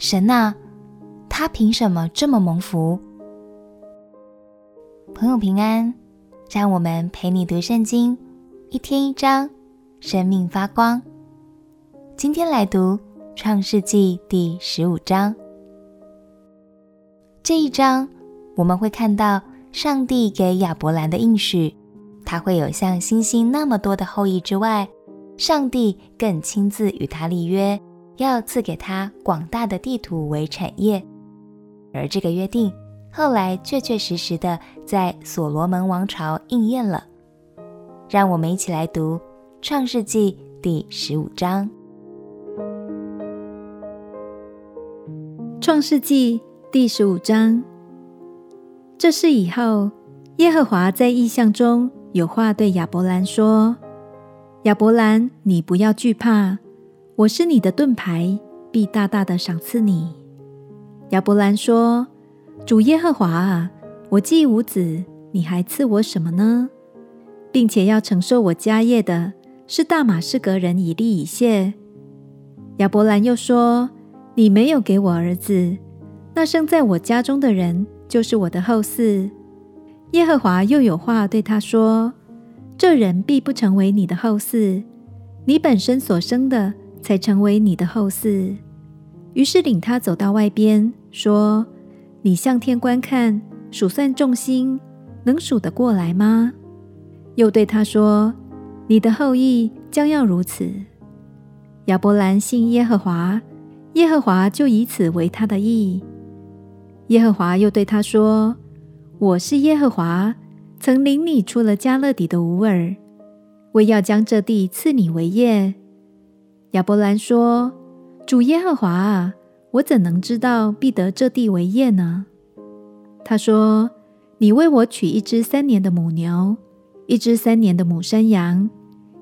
神呐，他凭什么这么蒙福？朋友平安，让我们陪你读圣经，一天一章，生命发光。今天来读创世纪第十五章。这一章我们会看到上帝给亚伯兰的应许，他会有像星星那么多的后裔之外。上帝更亲自与他立约，要赐给他广大的地土为产业，而这个约定后来确确实实的在所罗门王朝应验了。让我们一起来读《创世纪》第十五章。《创世纪》第十五章，这事以后，耶和华在异象中有话对亚伯兰说。亚伯兰，你不要惧怕，我是你的盾牌，必大大的赏赐你。亚伯兰说：“主耶和华啊，我既无子，你还赐我什么呢？并且要承受我家业的是大马士革人以利以谢。”亚伯兰又说：“你没有给我儿子，那生在我家中的人就是我的后嗣。”耶和华又有话对他说。这人必不成为你的后嗣，你本身所生的才成为你的后嗣。于是领他走到外边，说：“你向天观看，数算众星，能数得过来吗？”又对他说：“你的后裔将要如此。”亚伯兰信耶和华，耶和华就以此为他的义。耶和华又对他说：“我是耶和华。”曾领你出了迦勒底的吾尔，为要将这地赐你为业。亚伯兰说：“主耶和华啊，我怎能知道必得这地为业呢？”他说：“你为我取一只三年的母牛，一只三年的母山羊，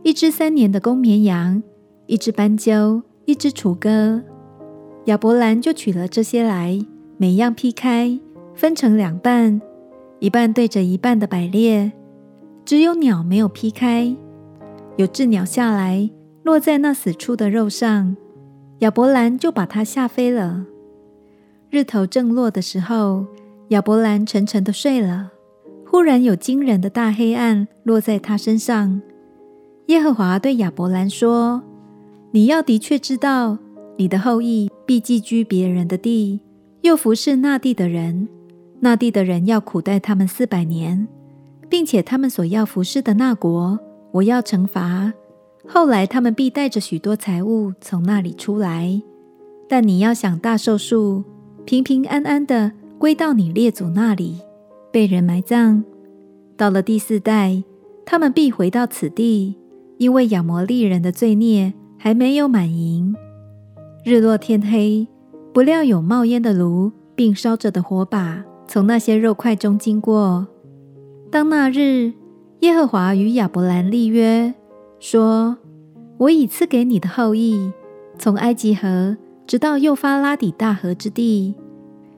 一只三年的公绵羊，一只斑鸠，一只雏鸽。”亚伯兰就取了这些来，每样劈开，分成两半。一半对着一半的摆列，只有鸟没有劈开。有只鸟下来，落在那死处的肉上，亚伯兰就把它吓飞了。日头正落的时候，亚伯兰沉沉的睡了。忽然有惊人的大黑暗落在他身上。耶和华对亚伯兰说：“你要的确知道，你的后裔必寄居别人的地，又服侍那地的人。”那地的人要苦待他们四百年，并且他们所要服侍的那国，我要惩罚。后来他们必带着许多财物从那里出来。但你要想大寿数，平平安安的归到你列祖那里，被人埋葬。到了第四代，他们必回到此地，因为亚摩利人的罪孽还没有满盈。日落天黑，不料有冒烟的炉，并烧着的火把。从那些肉块中经过。当那日，耶和华与亚伯兰立约，说：“我已赐给你的后裔，从埃及河直到幼发拉底大河之地，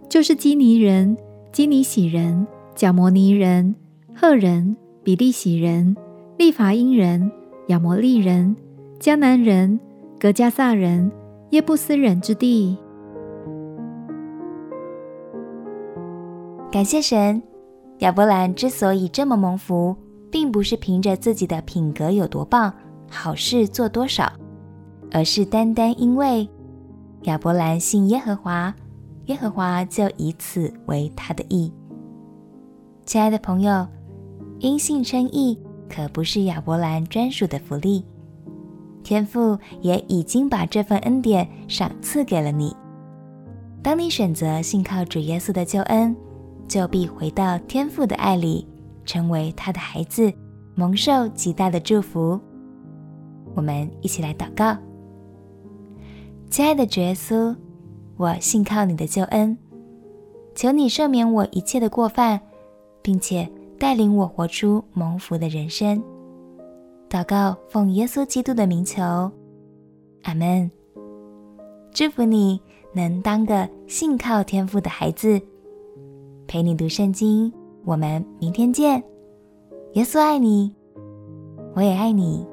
就是基尼人、基尼洗人、迦摩尼人、赫人、比利洗人、利乏音人、亚摩利人、迦南人、格加撒人、耶布斯人之地。”感谢神，亚伯兰之所以这么蒙福，并不是凭着自己的品格有多棒，好事做多少，而是单单因为亚伯兰信耶和华，耶和华就以此为他的义。亲爱的朋友，因信称义可不是亚伯兰专属的福利，天父也已经把这份恩典赏赐给了你。当你选择信靠主耶稣的救恩，就必回到天父的爱里，成为他的孩子，蒙受极大的祝福。我们一起来祷告：亲爱的主耶稣，我信靠你的救恩，求你赦免我一切的过犯，并且带领我活出蒙福的人生。祷告奉耶稣基督的名求，阿门。祝福你能当个信靠天父的孩子。陪你读圣经，我们明天见。耶稣爱你，我也爱你。